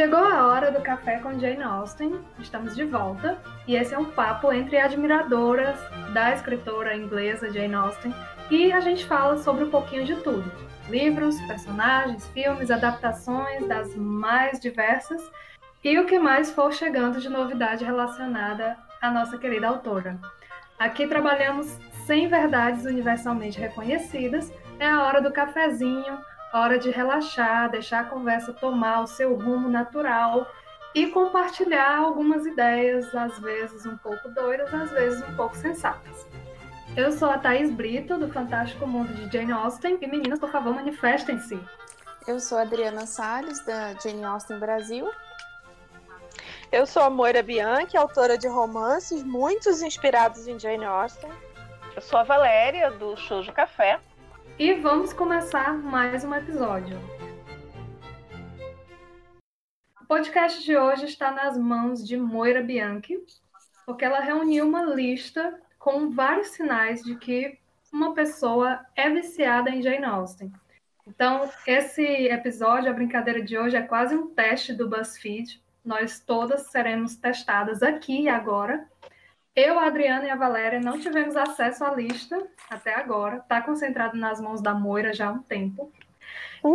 Chegou a hora do café com Jane Austen, estamos de volta. E esse é um papo entre admiradoras da escritora inglesa Jane Austen. E a gente fala sobre um pouquinho de tudo: livros, personagens, filmes, adaptações das mais diversas. E o que mais for chegando de novidade relacionada à nossa querida autora. Aqui trabalhamos sem verdades universalmente reconhecidas, é a hora do cafezinho hora de relaxar, deixar a conversa tomar o seu rumo natural e compartilhar algumas ideias, às vezes um pouco doidas, às vezes um pouco sensatas. Eu sou a Thaís Brito, do Fantástico Mundo de Jane Austen, e meninas, por favor, manifestem-se. Eu sou a Adriana Salles, da Jane Austen Brasil. Eu sou a Moira Bianchi, autora de romances, muitos inspirados em Jane Austen. Eu sou a Valéria, do Shoujo Café. E vamos começar mais um episódio. O podcast de hoje está nas mãos de Moira Bianchi, porque ela reuniu uma lista com vários sinais de que uma pessoa é viciada em Jane Austen. Então, esse episódio, a brincadeira de hoje, é quase um teste do BuzzFeed. Nós todas seremos testadas aqui e agora eu, a Adriana e a Valéria não tivemos acesso à lista até agora. Está concentrado nas mãos da Moira já há um tempo.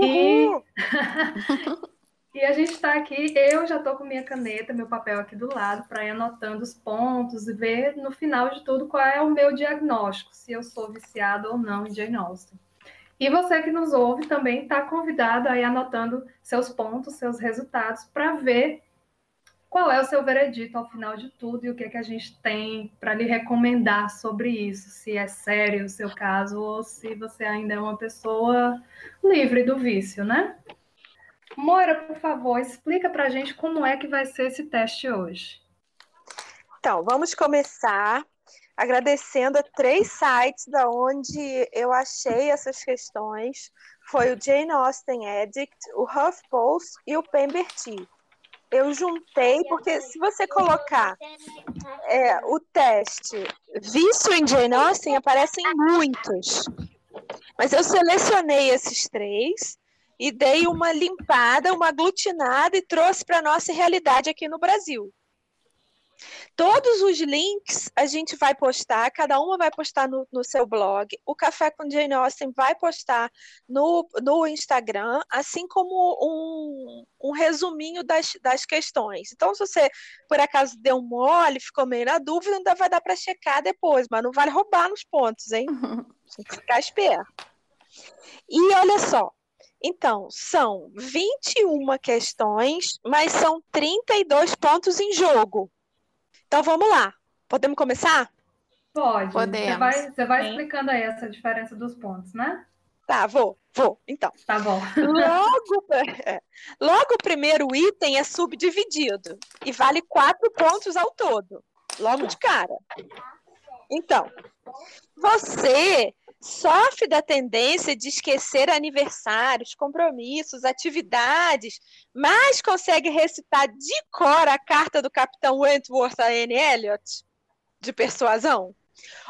E... e a gente está aqui, eu já estou com minha caneta, meu papel aqui do lado, para ir anotando os pontos e ver no final de tudo qual é o meu diagnóstico, se eu sou viciado ou não em Jane Austen. E você que nos ouve também está convidado a ir anotando seus pontos, seus resultados, para ver qual é o seu veredito ao final de tudo e o que, é que a gente tem para lhe recomendar sobre isso, se é sério o seu caso ou se você ainda é uma pessoa livre do vício, né? Moira, por favor, explica para a gente como é que vai ser esse teste hoje. Então, vamos começar agradecendo a três sites da onde eu achei essas questões. Foi o Jane Austen Addict, o HuffPost e o Pemberty eu juntei, porque se você colocar é, o teste vício em Jane Austen, aparecem muitos. Mas eu selecionei esses três e dei uma limpada, uma aglutinada e trouxe para a nossa realidade aqui no Brasil. Todos os links a gente vai postar, cada uma vai postar no, no, seu blog. O Café com Jane Austen vai postar no, no Instagram, assim como um, um resuminho das, das questões. Então, se você por acaso deu mole, ficou meio na dúvida, ainda vai dar para checar depois, mas não vale roubar nos pontos, hein? Tem que ficar esperto. E olha só, então, são 21 questões, mas são 32 pontos em jogo. Então vamos lá. Podemos começar? Pode. Podemos. Você vai, você vai explicando aí essa diferença dos pontos, né? Tá, vou, vou. Então. Tá bom. Logo, é, logo o primeiro item é subdividido e vale quatro pontos ao todo. Logo de cara. Então, você sofre da tendência de esquecer aniversários, compromissos, atividades, mas consegue recitar de cor a carta do capitão Wentworth a Anne Elliot, de persuasão?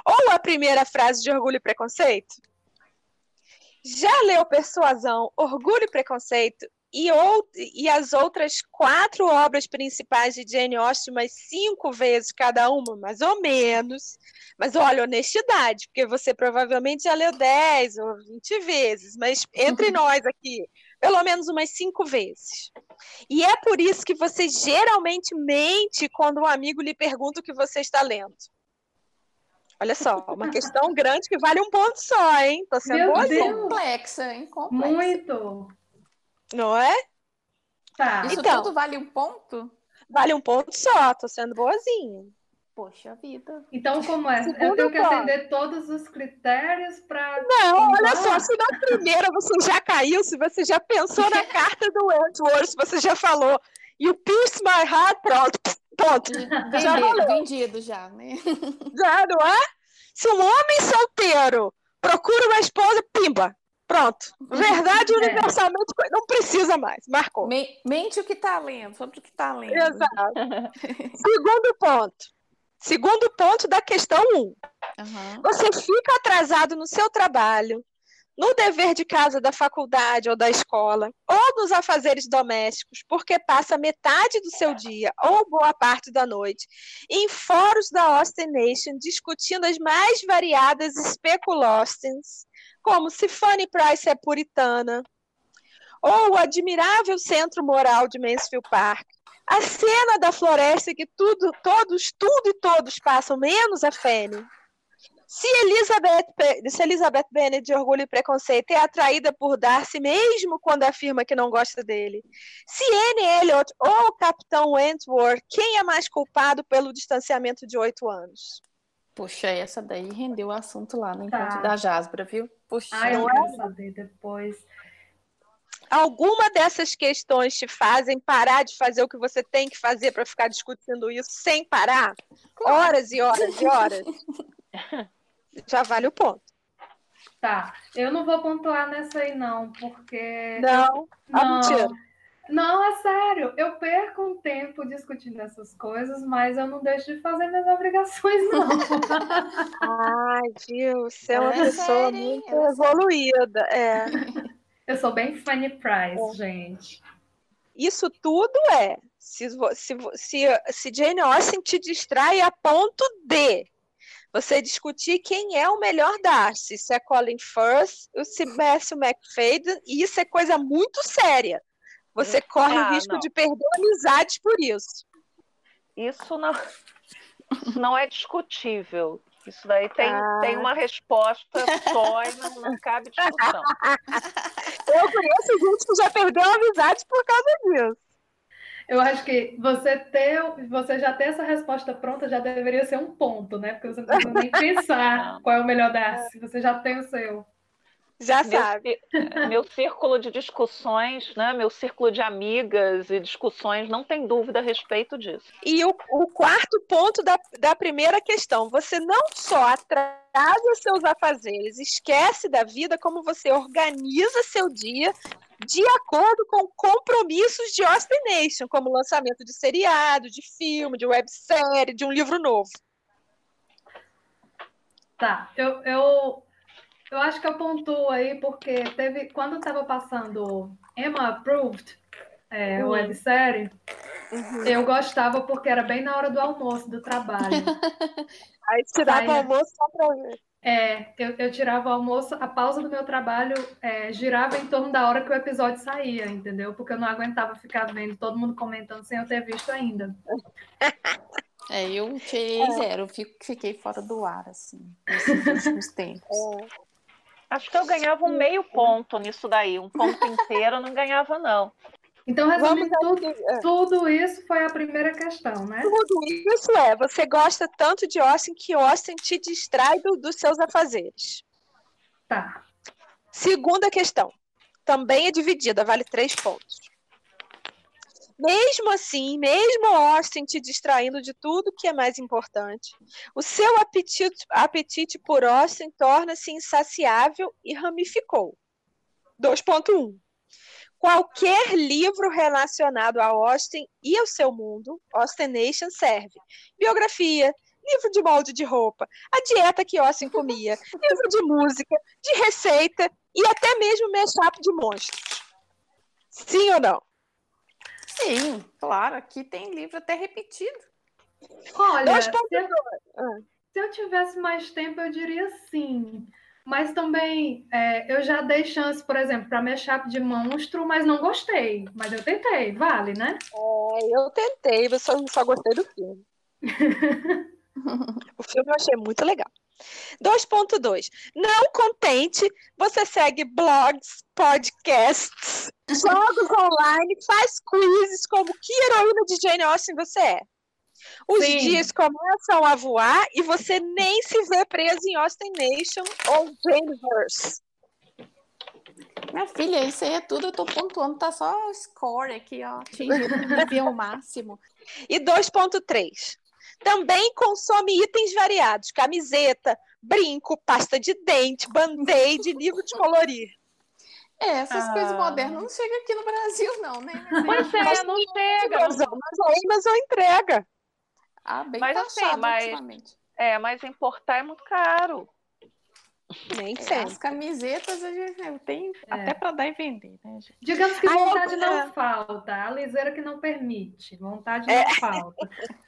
Ou a primeira frase de Orgulho e Preconceito? Já leu Persuasão, Orgulho e Preconceito e, ou, e as outras quatro obras principais de Jane Austen umas cinco vezes cada uma, mais ou menos. Mas olha, honestidade, porque você provavelmente já leu 10 ou 20 vezes, mas entre nós aqui, pelo menos umas cinco vezes. E é por isso que você geralmente mente quando um amigo lhe pergunta o que você está lendo. Olha só, uma questão grande que vale um ponto só, hein? Tô sendo boazinha. Complexa, hein? Complexa. Muito. Não é? Tá. Isso Então. tudo vale um ponto? Vale um ponto só, tô sendo boazinha. Poxa vida. Então, como é? Segundo eu tenho que ponto. atender todos os critérios para. Não, olha Ah. só, se na primeira você já caiu, se você já pensou na carta do Wentworth, se você já falou, you pierce my heart, pronto, ponto. Já Vendido, valeu. vendido já, né? Já, não é? Se um homem solteiro procura uma esposa, pimba, pronto. Verdade É. universalmente não precisa mais, marcou. Men- Mente o que tá lendo, sobre o que tá lendo. Exato. Segundo ponto. Segundo ponto da questão 1. Aham. Você fica atrasado no seu trabalho, no dever de casa da faculdade ou da escola, ou nos afazeres domésticos, porque passa metade do seu dia ou boa parte da noite em fóruns da Austin Nation discutindo as mais variadas especulostens, como se Fanny Price é puritana, ou o admirável centro moral de Mansfield Park, a cena da floresta que tudo, todos, tudo e todos passam, menos a Fanny. Se Elizabeth, se Elizabeth Bennet de Orgulho e Preconceito é atraída por Darcy mesmo quando afirma que não gosta dele. Se Anne Elliot ou o Capitão Wentworth, quem é mais culpado pelo distanciamento de oito anos? Puxa, essa daí rendeu o assunto lá no Tá. encontro da Jasbra, viu? Puxa, Ai, eu quero saber depois. Alguma dessas questões te fazem parar de fazer o que você tem que fazer para ficar discutindo isso sem parar? Horas e horas e horas. Já vale o ponto. Tá, eu não vou pontuar nessa aí não, porque Não, ah, não, mentira. Não, é sério. Eu perco um tempo discutindo essas coisas, mas eu não deixo de fazer minhas obrigações não. Ai, viu? Você é uma é pessoa hein? muito é evoluída. É. Eu sou bem Fanny Price, gente. Isso tudo é. Se, se, se, se Jane Austen te distrai a ponto de você discutir quem é o melhor Darcy, se é Colin Firth ou se Matthew McFadden, e isso é coisa muito séria. Você corre o Ah, risco não. de perder amizades por isso. Isso não, não é discutível. Isso daí tem, Ah. tem uma resposta só e não, não cabe discussão. Eu conheço gente que já perdeu amizades por causa disso. Eu acho que você ter, você já ter essa resposta pronta já deveria ser um ponto, né? Porque você não precisa nem pensar qual é o melhor Darcy, você já tem o seu. Já Meu, sabe. meu círculo de discussões, né, meu círculo de amigas e discussões, não tem dúvida a respeito disso. E o, o quarto ponto da, da primeira questão: você não só atrasa seus afazeres, esquece da vida, como você organiza seu dia de acordo com compromissos de Austin Nation, como lançamento de seriado, de filme, de websérie, de um livro novo. Tá, eu, eu, eu acho que eu pontuo aí porque teve quando estava passando Emma Approved, é, Uhum. websérie, eu gostava porque era bem na hora do almoço do trabalho. Aí tirava o almoço só pra ver. É, eu, eu tirava o almoço, a pausa do meu trabalho é, girava em torno da hora que o episódio saía, entendeu? Porque eu não aguentava ficar vendo todo mundo comentando sem eu ter visto ainda. É, eu tirei zero, eu fico- fiquei fora do ar, assim, nesses últimos tempos. Acho que eu ganhava um meio ponto nisso daí, um ponto inteiro eu não ganhava, não. Então, resumindo tudo, é. tudo isso foi a primeira questão, né? Tudo isso é, você gosta tanto de Austin que Austin te distrai do- dos seus afazeres. Tá. Segunda questão. Também é dividida, vale três pontos. Mesmo assim, mesmo Austin te distraindo de tudo que é mais importante, o seu apetite, apetite por Austin torna-se insaciável e ramificou. 2.1. Qualquer livro relacionado a Austin e ao seu mundo, Austin Nation serve. Biografia, livro de molde de roupa, a dieta que Austin comia, livro de música, de receita e até mesmo mashup de monstros. Sim ou não? Sim, claro, aqui tem livro até repetido. Olha, Dois se eu, Ah. se eu tivesse mais tempo, eu diria sim. Mas também é, eu já dei chance, por exemplo, para mashup de monstro, mas não gostei. Mas eu tentei, vale, né? É, eu tentei, eu só, só gostei do filme. o filme eu achei muito legal. 2.2. Não contente, você segue blogs, podcasts, jogos online, faz quizzes como que heroína de Jane Austen você é. Os Sim. dias começam a voar e você nem se vê preso em Austen Nation ou Janeverse. Minha filha, isso aí é tudo, eu tô pontuando, tá só o score aqui, ó, atingiu o máximo. E 2.3. Também consome itens variados: camiseta, brinco, pasta de dente, band-aid, livro de colorir. É, essas Ah. coisas modernas não chegam aqui no Brasil, não, né? Pois é, não chega. Mas, não- mas a Amazon entrega. Ah, bem Mas assim, mas- ultimamente. É, mas importar é muito caro. Nem É, sempre. As camisetas a gente eu tenho até para dar e vender, né, gente? Digamos que Ai, vontade eu- não falta, a liseira que não permite. Vontade É. não falta.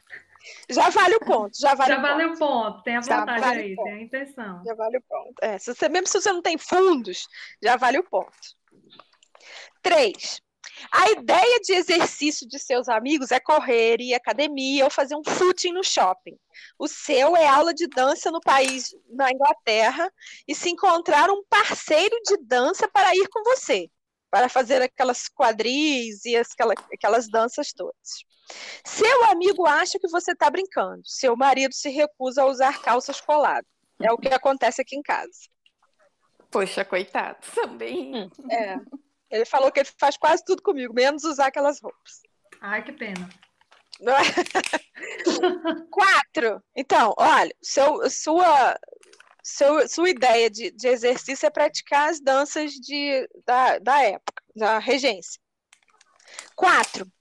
Já vale o ponto, já vale Já o ponto. valeu o ponto, tem a Já vontade vale aí, tem a intenção. Já vale o ponto. É, se você, mesmo se você não tem fundos, já vale o ponto. Três. A ideia de exercício de seus amigos é correr, ir à academia ou fazer um footing no shopping. O seu é aula de dança no país, na Inglaterra, e se encontrar um parceiro de dança para ir com você, para fazer aquelas quadris e aquela- aquelas danças todas. Seu amigo acha que você está brincando. Seu marido se recusa a usar calças coladas. É o que acontece aqui em casa. Poxa, coitado, também. É. Ele falou que ele faz quase tudo comigo, menos usar aquelas roupas. Ai, que pena. Quatro. Então, olha, seu, sua, seu, sua ideia de, de exercício é praticar as danças de, da, da época, da regência. Quatro.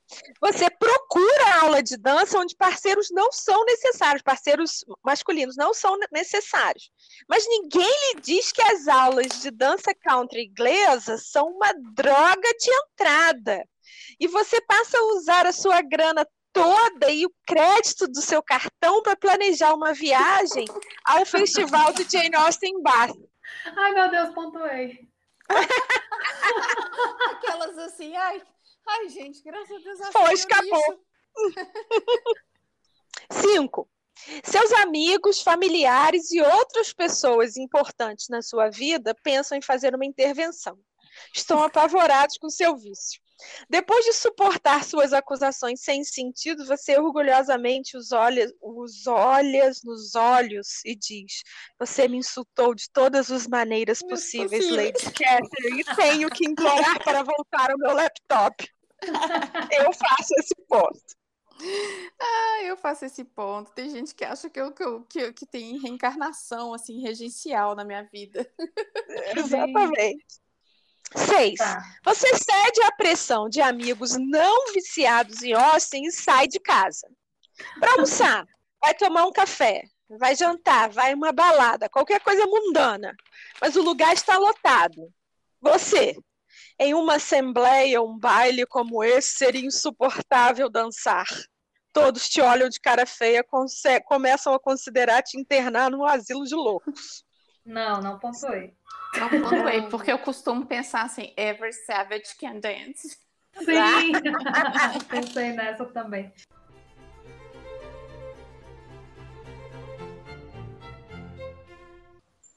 Você procura aula de dança onde parceiros não são necessários, parceiros masculinos não são ne- necessários. Mas ninguém lhe diz que as aulas de dança country inglesa são uma droga de entrada. E você passa a usar a sua grana toda e o crédito do seu cartão para planejar uma viagem ao festival de Jane Austen em Bath. Ai, meu Deus, pontuei. Aquelas assim, ai, ai, gente, graças a Deus. Foi, escapou. Cinco. Seus amigos, familiares e outras pessoas importantes na sua vida pensam em fazer uma intervenção. Estão apavorados com seu vício. Depois de suportar suas acusações sem sentido, você orgulhosamente os olha, os olhas nos olhos e diz: Você me insultou de todas as maneiras possíveis, possíveis." Lady Catherine, e tenho que implorar para voltar ao meu laptop. Eu faço esse ponto. Ah, eu faço esse ponto. Tem gente que acha que, eu, que, eu, que, eu- que tem reencarnação, assim, regencial na minha vida. Exatamente. Seis. Tá. Você cede à pressão de amigos não viciados em Austin e sai de casa. Para almoçar, vai tomar um café, vai jantar, vai uma balada, qualquer coisa mundana. Mas o lugar está lotado. Você, em uma assembleia, um baile como esse, seria insuportável dançar. Todos te olham de cara feia, começam a considerar te internar num asilo de loucos. Não, não pontuei. Não pontuei, porque eu costumo pensar assim, every savage can dance. Sim! Pensei nessa também.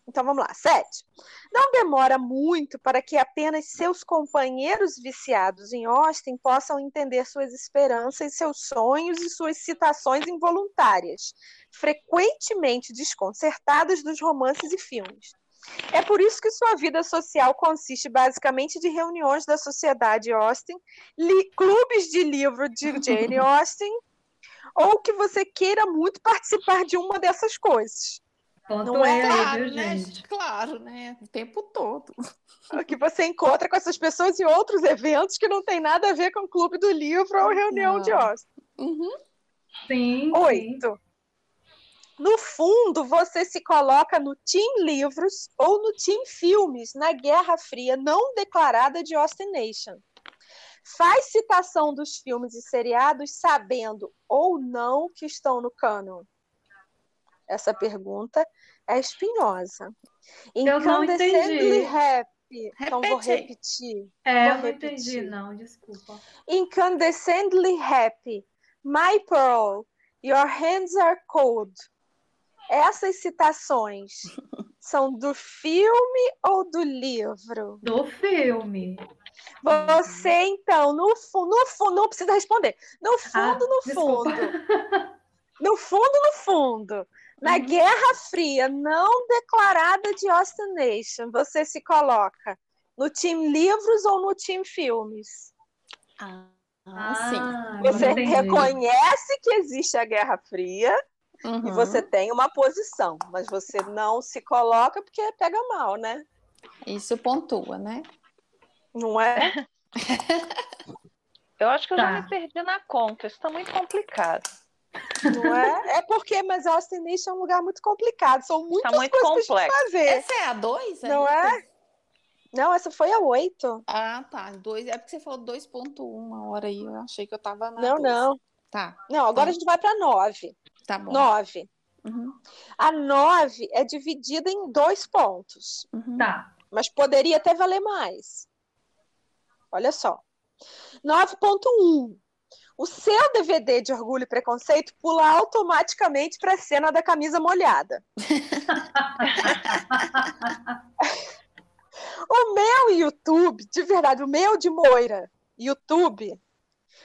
Então vamos lá. Sete. Não demora muito para que apenas seus companheiros viciados em Austin possam entender suas esperanças, seus sonhos e suas citações involuntárias, frequentemente desconcertadas dos romances e filmes. É por isso que sua vida social consiste basicamente de reuniões da sociedade Austin, clubes de livro de Jane Austen, ou que você queira muito participar de uma dessas coisas. Pontuei é aí, Claro, viu, né? gente? Claro, né? O tempo todo. O que você encontra com essas pessoas em outros eventos que não tem nada a ver com o clube do livro ou reunião Não. de Austin. Uhum. Sim. sim. Oito. No fundo, você se coloca no Team Livros ou no Team Filmes na Guerra Fria não declarada de Austin Nation. Faz citação dos filmes e seriados sabendo ou não que estão no cânon? Essa pergunta é espinhosa. Eu Incandescently happy. Então vou repetir. É, eu Vou não entendi, repetir. não, desculpa. Incandescently happy. My pearl, your hands are cold. Essas citações são do filme ou do livro? Do filme. Você, então, no fundo, no fundo, não precisa responder. No fundo, Ah, no desculpa. fundo. No fundo, no fundo. Na Uhum. Guerra Fria não declarada de Austin Nation, você se coloca no time livros ou no time filmes? Ah, Ah, sim. Você entendi. reconhece que existe a Guerra Fria e Uhum. você tem uma posição, mas você não se coloca porque pega mal, né? Isso pontua, né? Não é? Eu acho que eu Tá. já me perdi na conta. Isso está muito complicado. Não é? É porque, mas Austin Nation é um lugar muito complicado. São muitas Tá muito coisas pra complexo. gente fazer. Essa é a 2? Não é? Não, essa foi a 8. Ah, tá. Dois. É porque você falou 2.1 uma hora aí. Eu achei que eu tava na Não, dois. não. Tá, Não, agora a gente vai para 9. tá bom. 9. Uhum, A 9 é dividida em dois pontos, uhum. Tá. mas poderia até valer mais. Olha só. 9.1. O seu DVD de Orgulho e Preconceito pula automaticamente para a cena da camisa molhada. O meu YouTube, de verdade, o meu de Moira, YouTube,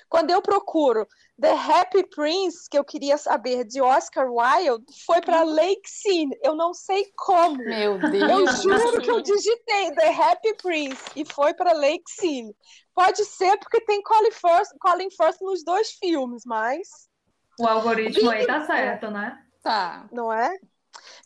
quando eu procuro The Happy Prince, que eu queria saber de Oscar Wilde, foi para Lake Scene. Eu não sei como. Meu Eu Deus. juro que eu digitei The Happy Prince e foi para Lake Scene. Pode ser porque tem Colin Firth, Colin Firth nos dois filmes, mas O algoritmo aí tá certo, né? Tá. não é?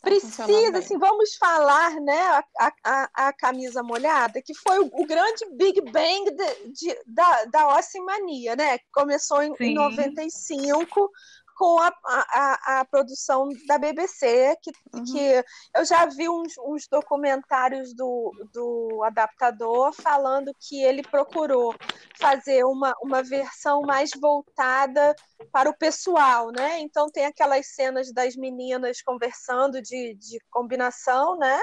Tá Precisa, assim, vamos falar, né, a, a- a, camisa molhada, que foi o, o grande Big Bang de- de- da, da Ossimania, né? Que começou em, em Sim. 95 com a, a, a- produção da BBC, que, Uhum. que eu já vi uns, uns documentários do, do adaptador falando que ele procurou fazer uma, uma versão mais voltada para o pessoal, né? Então tem aquelas cenas das meninas conversando de, de combinação, né?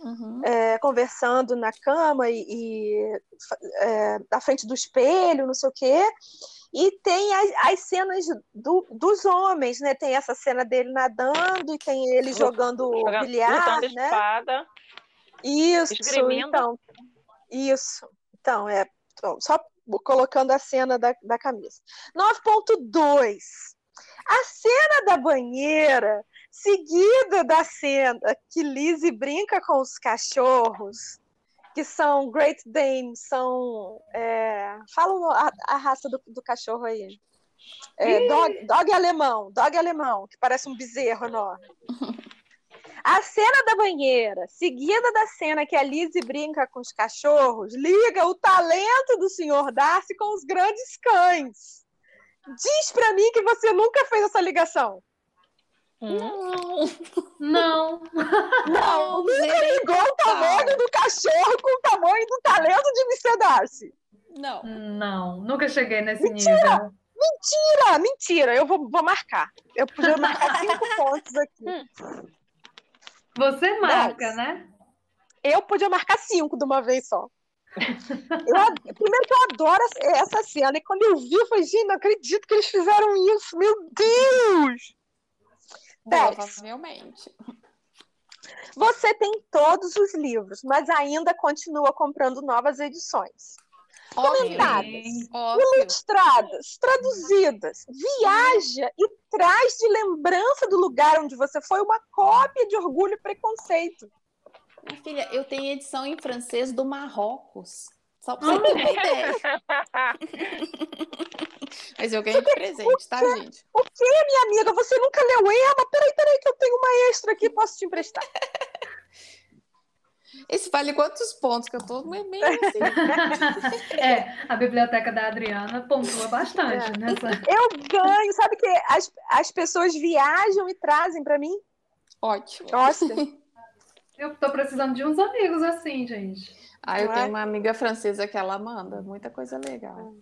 Uhum. É, conversando na cama e, e, é, na frente do espelho, não sei o quê. E tem as, as cenas do- dos homens, né? Tem essa cena dele nadando e tem ele jogando Jogando- bilhar, né? espada. Isso, Esgrimindo. então. Isso. Então, é. então, Só colocando a cena da, da camisa. 9.2. A cena da banheira, seguida da cena que Lizzie brinca com os cachorros, que são Great Dane, são. É, fala a, a raça do, do cachorro aí. É, dog, dog alemão, dog alemão, que parece um bezerro enorme. A cena da banheira, seguida da cena que a Lizzie brinca com os cachorros, liga o talento do Sr. Darcy com os grandes cães. Diz pra mim que você nunca fez essa ligação. Hum. Não. Não, nunca zerei ligou o tamanho do cachorro com o tamanho do talento de Mr. Darcy. Não. Não. Nunca cheguei nesse Mentira! nível. Mentira, mentira. Eu vou, vou marcar. Eu podia marcar cinco pontos aqui. Você marca, né? Eu podia marcar cinco de uma vez só. Eu primeiro que eu adoro essa- essa cena. E quando eu vi, eu falei, gente, não acredito que eles fizeram isso. Meu Deus! Provavelmente. Você tem todos os livros, mas ainda continua comprando novas edições. Óbvio. Comentadas, Óbvio. ilustradas, traduzidas. Viaja e traz de lembrança do lugar onde você foi uma cópia de Orgulho e Preconceito. Minha filha, eu tenho edição em francês do Marrocos. Só pra você ter uma ideia. Mas eu ganhei de presente, tá, gente? O que, minha amiga? Você nunca leu Emma? Peraí, peraí, que eu tenho uma extra aqui, posso te emprestar. Esse vale quantos pontos? Que eu tô meio meio assim. É, a biblioteca da Adriana pontua bastante É. nessa. Eu ganho, sabe que as, as pessoas viajam e trazem pra mim? Ótimo. Nossa, Eu tô precisando de uns amigos assim, gente. Ah, eu Não é? tenho uma amiga francesa que ela manda muita coisa legal.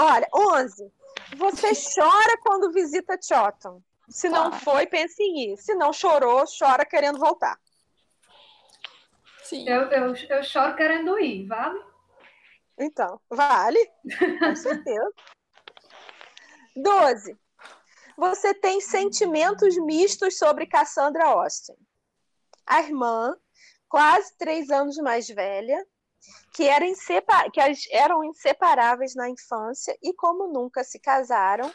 Olha, 11. Você chora quando visita Chotham. Se não foi, pense em ir. Se não chorou, chora querendo voltar. Sim. Eu, eu, eu choro querendo ir, vale? Então, vale, com certeza. 12. Você tem sentimentos mistos sobre Cassandra Austin. A irmã, quase três anos mais velha, que, era que eram inseparáveis na infância e, como nunca se casaram,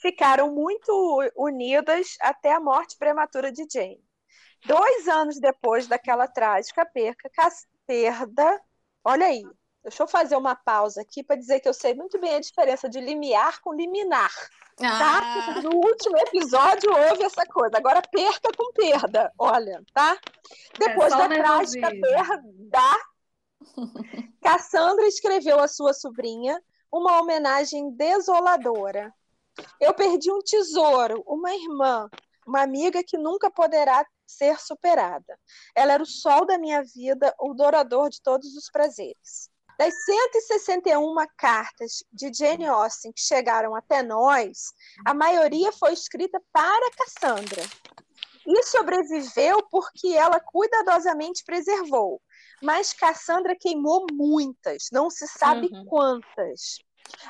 ficaram muito unidas até a morte prematura de Jane. Dois anos depois daquela trágica perca, perda, olha aí, deixa eu fazer uma pausa aqui para dizer que eu sei muito bem a diferença de limiar com liminar, tá? Ah, No último episódio houve essa coisa, agora perca com perda, olha, tá? Depois só da trágica perda, Cassandra escreveu à sua sobrinha uma homenagem desoladora. Eu perdi um tesouro, uma irmã, uma amiga que nunca poderá ser superada. Ela era o sol da minha vida, o dourador de todos os prazeres. Das 161 cartas de Jane Austen que chegaram até nós, a maioria foi escrita para Cassandra. E sobreviveu porque ela cuidadosamente preservou. Mas Cassandra queimou muitas, não se sabe uhum. quantas.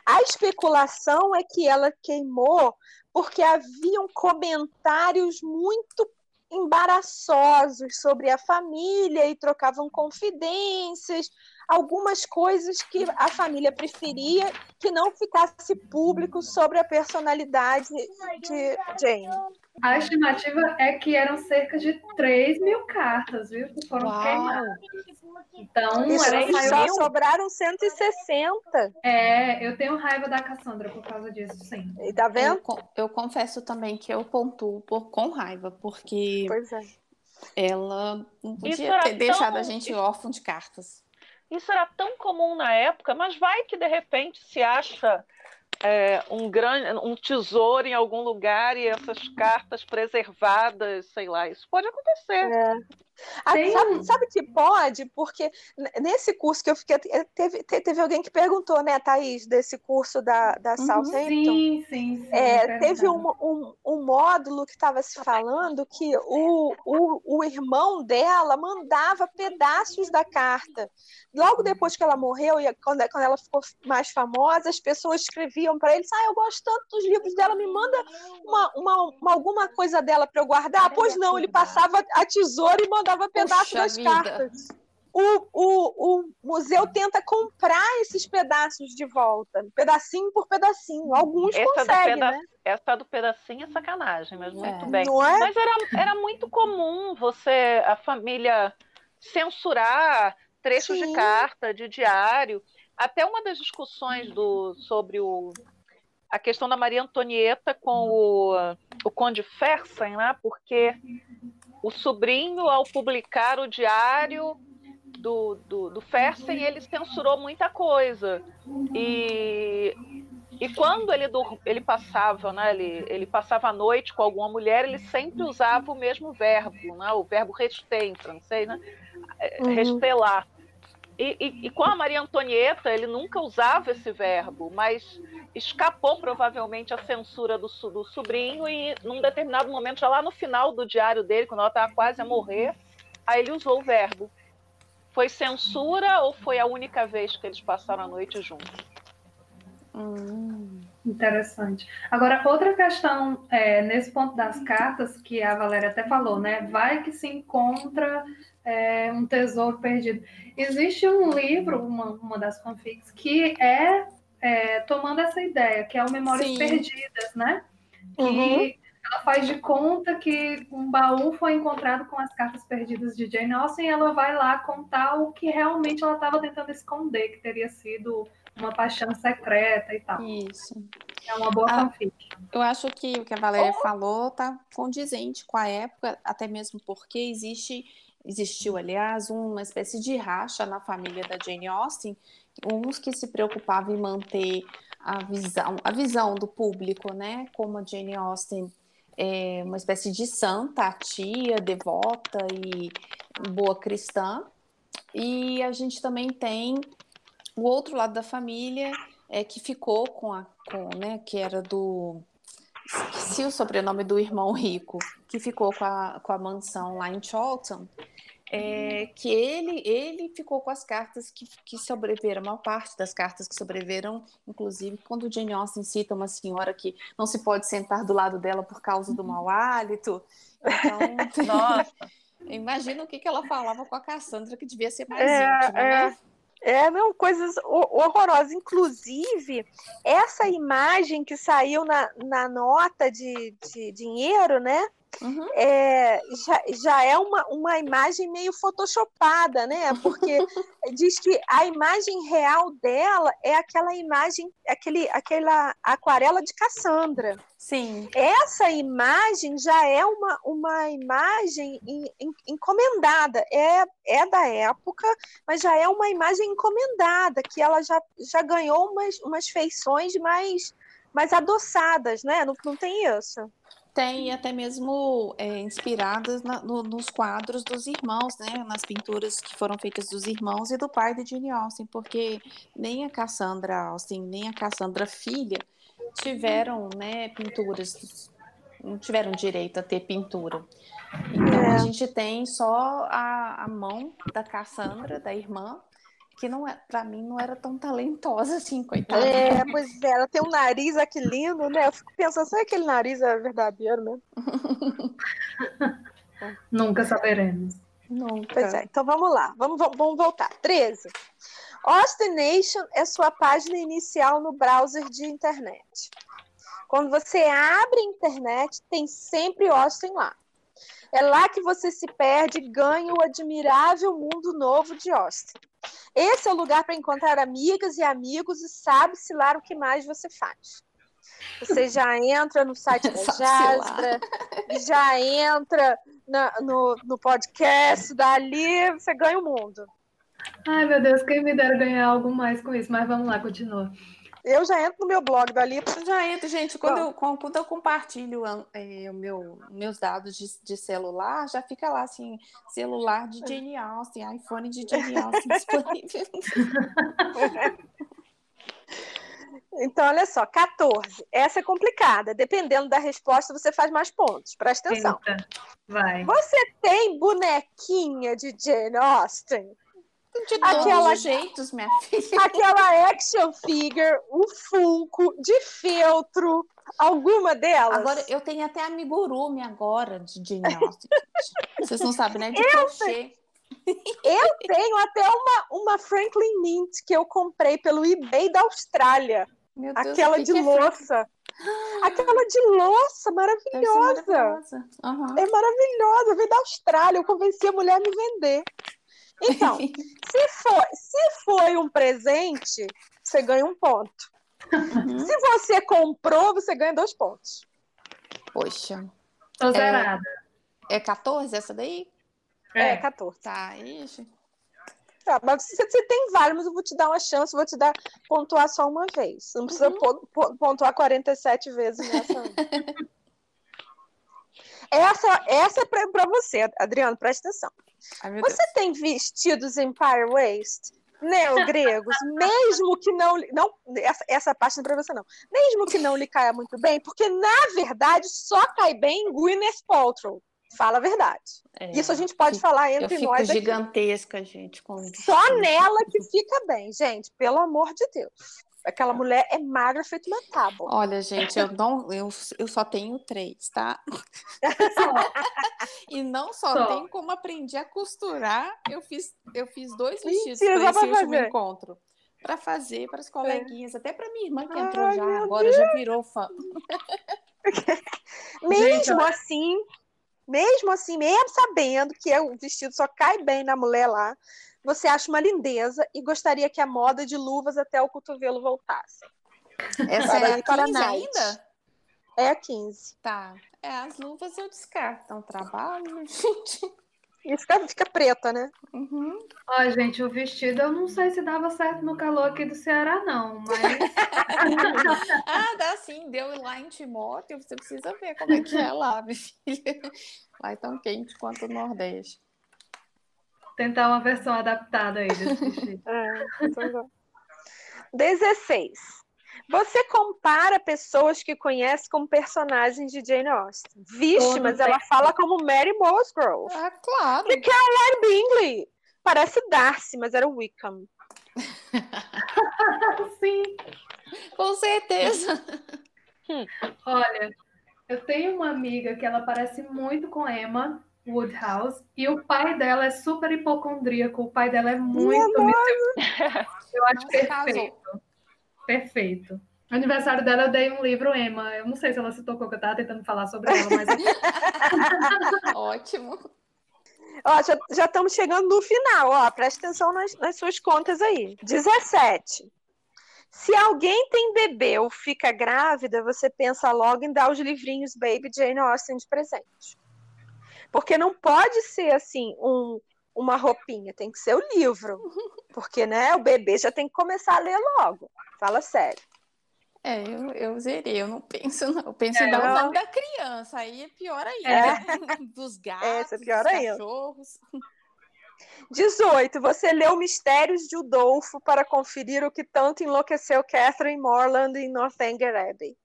A especulação é que ela queimou porque haviam comentários muito embaraçosos sobre a família e trocavam confidências, algumas coisas que a família preferia que não ficasse público sobre a personalidade de Jane. A estimativa é que eram cerca de 3 mil cartas, viu? Que foram Uau. queimadas. Então, Isso só mil... sobraram 160. É, eu tenho raiva da Cassandra por causa disso, sim. E tá vendo? Eu, eu confesso também que eu pontuo por, com raiva, porque é. ela não podia ter deixado a gente órfão de cartas. Isso era tão comum na época, mas vai que de repente se acha é, um grande um tesouro em algum lugar e essas cartas preservadas, sei lá, isso pode acontecer. É. Ah, sabe, sabe, que pode? Porque nesse curso que eu fiquei. Teve, teve alguém que perguntou, né, Thaís, desse curso da, da uhum, Southampton. Sim, sim, sim. É, teve um, um, um, módulo que estava se falando que o, o, o irmão dela mandava pedaços da carta. Logo depois que ela morreu, e quando, quando ela ficou mais famosa, as pessoas escreviam para ele: Ah, eu gosto tanto dos livros dela, me manda uma, uma, uma alguma coisa dela para eu guardar. Pois não, ele passava a tesoura e mandava mandava pedaços Puxa das vida. cartas. O, o, o museu tenta comprar esses pedaços de volta, pedacinho por pedacinho. Alguns essa conseguem, peda né? Essa do pedacinho é sacanagem, mas muito é. bem. É? Mas era, era muito comum você, a família, censurar trechos Sim. de carta, de diário. Até uma das discussões do, sobre o, a questão da Maria Antonieta com o, o Conde Fersen, né? porque o sobrinho, ao publicar o diário do, do, do Fersen, ele censurou muita coisa. E, e quando ele, ele passava, né, ele, ele passava a noite com alguma mulher, ele sempre usava o mesmo verbo, né, o verbo rester em francês, né, é, uhum. restelar. E, e, e, com a Maria Antonieta, ele nunca usava esse verbo, mas escapou provavelmente a censura do, do sobrinho e, num determinado momento, já lá no final do diário dele, quando ela estava quase a morrer, aí ele usou o verbo. Foi censura ou foi a única vez que eles passaram a noite juntos? Hum, interessante. Agora, outra questão é, nesse ponto das cartas, que a Valéria até falou, né? Vai que se encontra é, um tesouro perdido. Existe um livro, uma, uma das fanfics, que é, é, tomando essa ideia, que é o Memórias Sim. Perdidas, né? Que uhum. ela faz de conta que um baú foi encontrado com as cartas perdidas de Jane Austen e ela vai lá contar o que realmente ela estava tentando esconder, que teria sido uma paixão secreta e tal. Isso. É uma boa ah, fanfic. Eu acho que o que a Valéria falou tá condizente com a época, até mesmo porque existe Existiu, aliás, uma espécie de racha na família da Jane Austen, uns que se preocupavam em manter a visão, a visão do público, né? Como a Jane Austen é uma espécie de santa, tia, devota e boa cristã. E a gente também tem o outro lado da família é que ficou com a com, né, que era do esqueci o sobrenome do irmão rico, que ficou com a, com a mansão lá em Charlton é, que ele, ele ficou com as cartas que, que sobreviveram, a maior parte das cartas que sobreviveram, inclusive quando o Jane Austen cita uma senhora que não se pode sentar do lado dela por causa do mau hálito. Então, nossa, imagina o que, que ela falava com a Cassandra, que devia ser mais é, íntima, é. né? É, não, coisas horrorosas. Inclusive, essa imagem que saiu na, na nota de, de dinheiro, né? Uhum. é, já, já é uma, uma imagem meio photoshopada, né? Porque diz que a imagem real dela é aquela imagem, aquele, aquela aquarela de Cassandra. Sim. Essa imagem já é uma, uma imagem encomendada, é, é da época, mas já é uma imagem encomendada, que ela já, já ganhou umas, umas feições mais, mais adoçadas, né? Não, não tem isso. Tem até mesmo é, inspiradas na, no, nos quadros dos irmãos, né? Nas pinturas que foram feitas dos irmãos e do pai de Jane Austen, porque nem a Cassandra Austen, nem a Cassandra filha tiveram né, pinturas, não tiveram direito a ter pintura. Então é. a gente tem só a, a mão da Cassandra, da irmã, que não é, para mim não era tão talentosa assim, coitada. É, pois é, ela tem um nariz aqui lindo, né? Eu fico pensando, será que aquele nariz é verdadeiro, né? Nunca saberemos. Nunca. Pois é, então vamos lá, vamos, vamos voltar. 13. Ostination é sua página inicial no browser de internet. Quando você abre a internet, tem sempre Austin lá. É lá que você se perde e ganha o admirável mundo novo de Austin. Esse é o lugar para encontrar amigas e amigos e sabe-se lá o que mais você faz. Você já entra no site da Jastra, já entra na, no, no podcast, dali você ganha o mundo. Ai, meu Deus, quem me dera ganhar algo mais com isso, mas vamos lá, continua. Eu já entro no meu blog dali. Já entro, gente. Quando, eu, quando eu compartilho é, o meu, meus dados de, de, celular, já fica lá assim: celular de Jane Austen, iPhone de Jane Austen disponível. Então, olha só, 14. Essa é complicada. Dependendo da resposta, você faz mais pontos. Presta atenção. Eita, vai. Você tem bonequinha de Jane Austen? De aquela, todos jeitos, minha filha. Aquela action figure, o Funko, de feltro, alguma delas? Agora, eu tenho até amigurumi agora de Jane Austen. Vocês não sabem, né? De eu crochê. Eu tenho até uma, uma Franklin Mint que eu comprei pelo eBay da Austrália. Deus, aquela de é louça. Aquela de louça maravilhosa. maravilhosa. Uhum. É maravilhosa. Veio da Austrália. Eu convenci a mulher a me vender. Então, se, for, se foi um presente, você ganha um ponto. Uhum. Se você comprou, você ganha dois pontos. Poxa. Tô zerada. É, é 14 essa daí? É, é 14. Tá, ixi. Tá, mas você, você, tem vários, mas eu vou te dar uma chance, vou te dar pontuar só uma vez. Não precisa uhum. pontuar 47 vezes nessa. essa, essa é para você, Adriano, presta atenção. Ai, Você Deus. tem vestidos Empire Waist? neogregos, mesmo que não, não essa, essa parte não é para você não, mesmo que não lhe caia muito bem, porque na verdade só cai bem em Gwyneth Paltrow. Fala a verdade. É, Isso a gente pode falar entre eu nós. Fico gigantesca, gente. Só nela que fica bem, gente. Pelo amor de Deus. Aquela mulher é magra feito uma tábua. Olha, gente, eu não, eu, eu só tenho três, tá? e não só, só, tenho como aprendi a costurar, eu fiz, eu fiz dois vestidos para esse último encontro. Para fazer para as coleguinhas, é. até para minha irmã que entrou Ai, já, agora Deus. já virou fã. mesmo assim, mesmo assim, mesmo sabendo que o vestido só cai bem na mulher lá, você acha uma lindeza e gostaria que a moda de luvas até o cotovelo voltasse. Essa é a 15 ainda? É a 15. Tá. É, as luvas eu descarto. É um trabalho, gente. E fica, fica preta, né? Uhum. Ó, gente, o vestido eu não sei se dava certo no calor aqui do Ceará, não, mas. ah, dá sim, deu lá em Timóteo, você precisa ver como é que é lá, minha filha. Lá é tão quente quanto o Nordeste tentar uma versão adaptada aí desse é, 16. Você compara pessoas que conhece como personagens de Jane Austen. Vixe, mas ela fala como Mary Bosgrove. Ah, claro. E Caroline Bingley. Parece Darcy, mas era Wickham. Sim. Com certeza. Hum. Olha, eu tenho uma amiga que ela parece muito com Emma, Woodhouse, e o pai dela é super hipocondríaco, o pai dela é muito. Eu acho perfeito. Perfeito. No aniversário dela eu dei um livro Emma. Eu não sei se ela se tocou que eu tava tentando falar sobre ela, mas. Ótimo. Ó, já, já estamos chegando no final, ó. Presta atenção nas, nas suas contas aí. 17. Se alguém tem bebê ou fica grávida, você pensa logo em dar os livrinhos Baby Jane Austen de presente. Porque não pode ser assim um, uma roupinha, tem que ser o livro. Porque, né, o bebê já tem que começar a ler logo. Fala sério. É, eu, eu zerei, eu não penso, não. Eu penso é, em dar o nome da criança, aí é pior ainda. É. Dos gatos, Essa é pior dos ainda. cachorros. 18. Você leu Mistérios de Udolfo para conferir o que tanto enlouqueceu Catherine Morland em Northanger Abbey.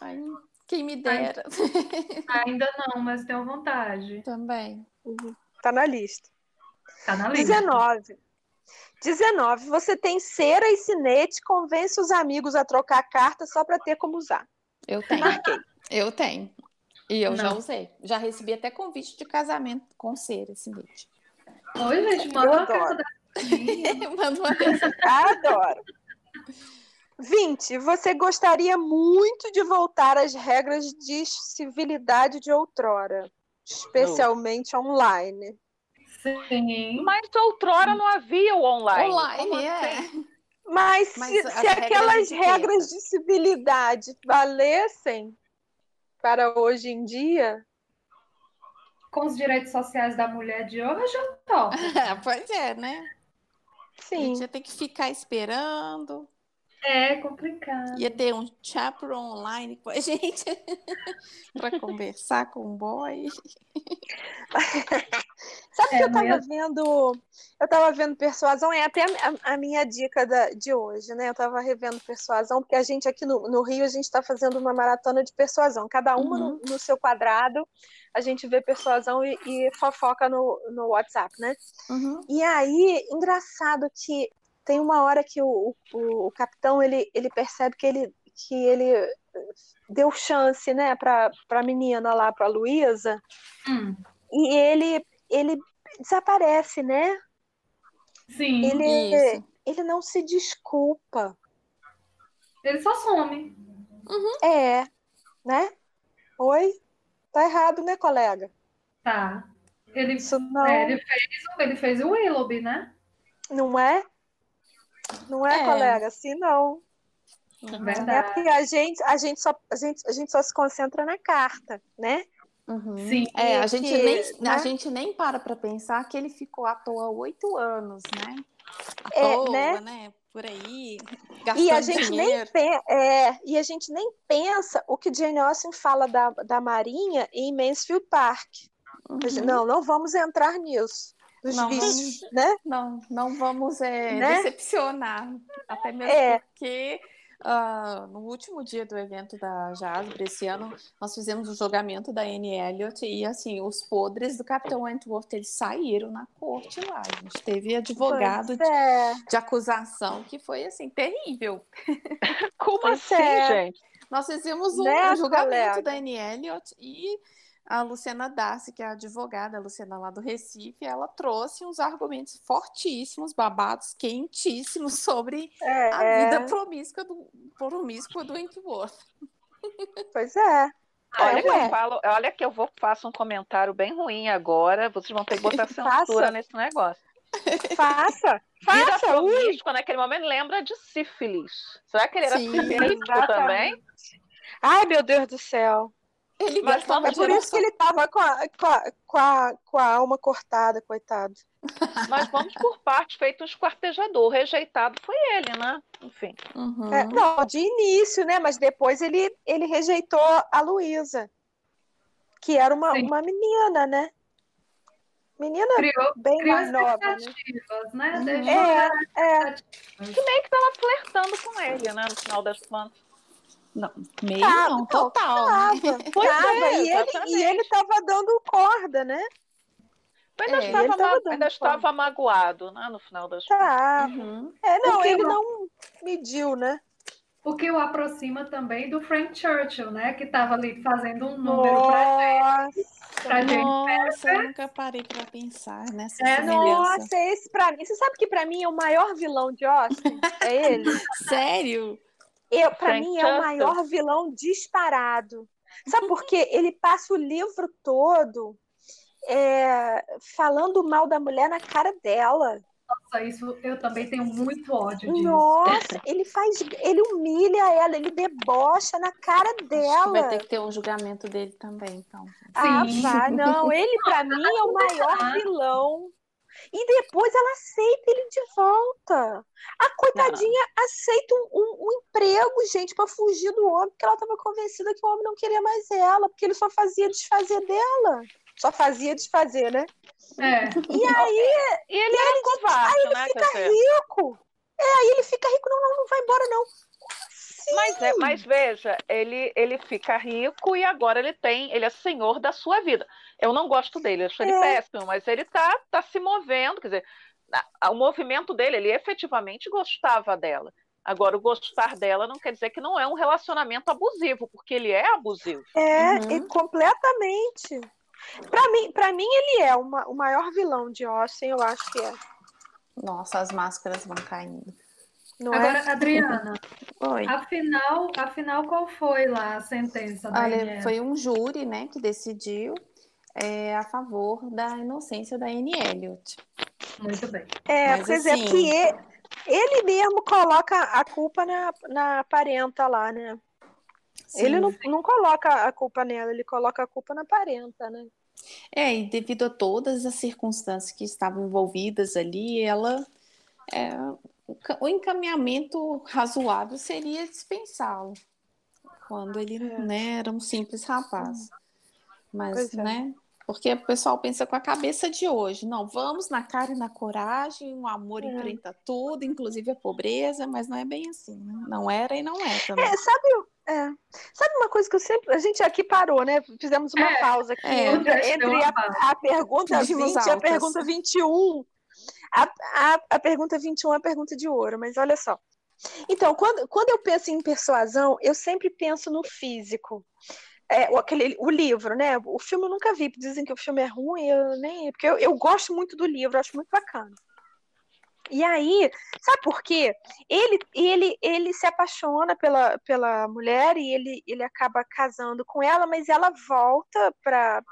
Ai, quem me dera. Ainda não, mas tenho vontade. Também. Uhum. Tá na lista. Tá na lista. 19. 19. Você tem cera e cinete, convence os amigos a trocar carta só para ter como usar. Eu tenho. eu tenho. E eu Não. já usei. Já recebi até convite de casamento com cera e cinete. Oi, gente, manda uma carta Manda uma Adoro. 20. Você gostaria muito de voltar às regras de civilidade de outrora, especialmente online. Sim. Mas outrora não havia o online. Online, é. Assim? Mas, Mas se, se aquelas regras de civilidade valessem para hoje em dia. Com os direitos sociais da mulher de hoje, eu tô. pois é, né? Sim. A gente ia ter que ficar esperando. É complicado. Ia ter um chaperone online com a gente para conversar com o boy. Sabe é, que eu tava vendo? Eu tava vendo Persuasão, é até a, a, minha dica da, de hoje, né? Eu tava revendo Persuasão, porque a gente aqui no, no Rio, a gente está fazendo uma maratona de persuasão. Cada uma uhum. no, no, seu quadrado, a gente vê persuasão e, e fofoca no, no WhatsApp, né? Uhum. E aí, engraçado que tem uma hora que o, o, o, capitão ele, ele percebe que ele, que ele deu chance né, para a menina lá, para a Luísa, hum. e ele, ele desaparece, né? Sim, ele, ele não se desculpa. Ele só some. Uhum. É, né? Oi? Tá errado, né, colega? Tá. Ele, Isso não... É, ele, fez, ele fez o Willoughby, né? Não é? Não é, é. colega? Assim não. Verdade. É porque a gente, a, gente só, a, gente, a gente só se concentra na carta, né? Uhum. Sim. É, a gente, que, nem, né? a gente nem para para pensar que ele ficou à toa oito anos, né? À é, toa, né? né? Por aí, gastando e a gente dinheiro. Nem é, e a gente nem pensa o que Jane Austen fala da, da Marinha em Mansfield Park. Uhum. Não, não vamos entrar nisso dos não, vamos, né? Não, não vamos é, né? decepcionar. Até mesmo é. porque uh, no último dia do evento da Jasper esse ano, nós fizemos o julgamento da Anne Elliot e assim, os podres do Capitão Wentworth, eles saíram na corte lá. A gente teve advogado é. de, de, acusação que foi assim, terrível. Como pois assim, é. gente? Nós fizemos um, né, um julgamento colega? da Anne Elliot e a Luciana Darcy, que é a advogada, a Luciana lá do Recife, ela trouxe uns argumentos fortíssimos, babados, quentíssimos sobre é, a vida é. promíscua do, promíscua do Wentworth. Pois é. Olha, que eu falo, olha que eu vou faço um comentário bem ruim agora, vocês vão ter que botar censura nesse negócio. Faça, faça. Vida promíscua naquele momento lembra de sífilis. Será que ele era sífilis também? Ai, meu Deus do céu. Ele Mas é por isso que ele tava com a, com, a, com, a, com a alma cortada, coitado. Mas vamos por parte, feito um esquartejador. Rejeitado foi ele, né? Enfim. Uhum. É, não, de início, né? Mas depois ele, ele rejeitou a Luísa, que era uma, uma menina, né? Menina criou, bem criou mais nova. Né? né? Uhum. É, é. Que meio que tava flertando com ele, né? No final das contas. Não, meio tava, não, total. Tava, né? tava. É, e, ele, e ele tava dando corda, né? Mas ainda, é, estava, ainda estava magoado, né? No final das contas. Tá. Uhum. É, não, Porque ele não mediu, né? O que o aproxima também do Frank Churchill, né? Que estava ali fazendo um número para gente. Pra nossa, eu nunca parei para pensar nessa é, Nossa, esse para mim. Você sabe que para mim é o maior vilão de Austin? É ele. Sério? Eu, para mim, é o maior vilão disparado. Sabe por quê? Ele passa o livro todo é, falando mal da mulher na cara dela. Nossa, isso eu também tenho muito ódio disso. Nossa, ele faz, ele humilha ela, ele debocha na cara dela. Vai ter que ter um julgamento dele também, então. Ah, vai, não, ele para mim é o maior vilão. E depois ela aceita ele de volta. A coitadinha não. aceita um, um, um, emprego, gente, para fugir do homem, porque ela estava convencida que o homem não queria mais ela, porque ele só fazia desfazer dela. Só fazia desfazer, né? É. E aí. E ele é covarde, aí ele né? fica rico. É, aí ele fica rico, não, não, não vai embora, não. Mas, é, mas veja, ele, ele fica rico e agora ele tem, ele é senhor da sua vida. Eu não gosto dele, acho ele é. péssimo, mas ele tá, tá se movendo, quer dizer, o movimento dele, ele efetivamente gostava dela. Agora, o gostar dela não quer dizer que não é um relacionamento abusivo, porque ele é abusivo. É, uhum. e completamente. Para mim, para mim ele é uma, o maior vilão de Austin, eu acho que é. Nossa, as máscaras vão caindo. Não é? Agora, é? Adriana, Oi. Afinal, afinal, qual foi lá a sentença da Olha, foi um júri, né, que decidiu é, a favor da inocência da Anne Elliot. Muito bem. É, Mas, é, assim... é, porque ele, ele, mesmo coloca a culpa na, na parenta lá, né? Sim, ele não, não coloca a culpa nela, ele coloca a culpa na parenta, né? É, e devido a todas as circunstâncias que estavam envolvidas ali, ela. É, o encaminhamento razoável seria dispensá-lo, quando ele é. né, era um simples rapaz. Mas, é. né? Porque o pessoal pensa com a cabeça de hoje. Não, vamos na cara e na coragem, o amor é. enfrenta tudo, inclusive a pobreza, mas não é bem assim, né? Não era e não é também. É, sabe, é. Sabe uma coisa que eu sempre. A gente aqui parou, né? Fizemos uma é, pausa aqui é, entre, entre a, a, pergunta 20 e a pergunta 21. A, a, a pergunta 21 é a pergunta de ouro, mas olha só. Então, quando, quando eu penso em persuasão, eu sempre penso no físico. É, o, aquele, o livro, né? O filme eu nunca vi, dizem que o filme é ruim, eu nem. Porque eu, eu gosto muito do livro, acho muito bacana. E aí, sabe por quê? Ele, ele, ele se apaixona pela, pela mulher e ele, ele acaba casando com ela, mas ela volta para